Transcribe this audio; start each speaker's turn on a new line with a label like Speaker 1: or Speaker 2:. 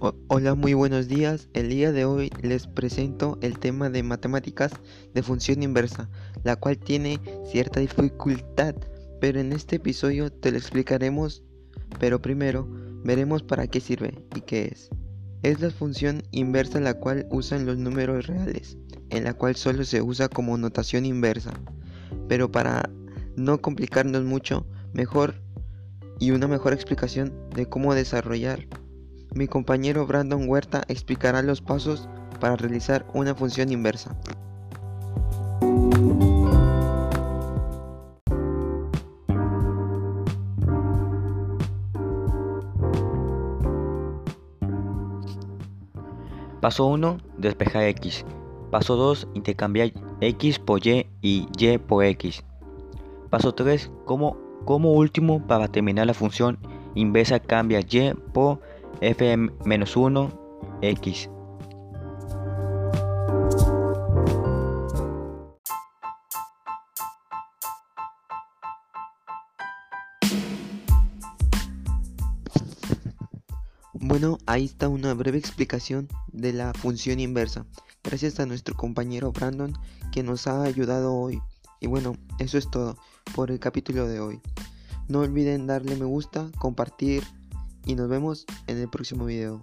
Speaker 1: Hola, muy buenos días. El día de hoy les presento el tema de matemáticas de función inversa, la cual tiene cierta dificultad, pero en este episodio te lo explicaremos, pero primero veremos para qué sirve y qué es. Es la función inversa la cual usan los números reales, en la cual solo se usa como notación inversa. Pero para no complicarnos mucho, mejor y una mejor explicación de cómo desarrollar mi compañero Brandon Huerta explicará los pasos para realizar una función inversa.
Speaker 2: Paso 1. Despejar x. Paso 2. Intercambiar x por y y y por x. Paso 3. Como, como último, para terminar la función inversa, cambia y por f-1 x.
Speaker 1: Bueno, ahí está una breve explicación de la función inversa. Gracias a nuestro compañero Brandon que nos ha ayudado hoy. Y bueno, eso es todo por el capítulo de hoy. No olviden darle me gusta, compartir y nos vemos en el próximo video.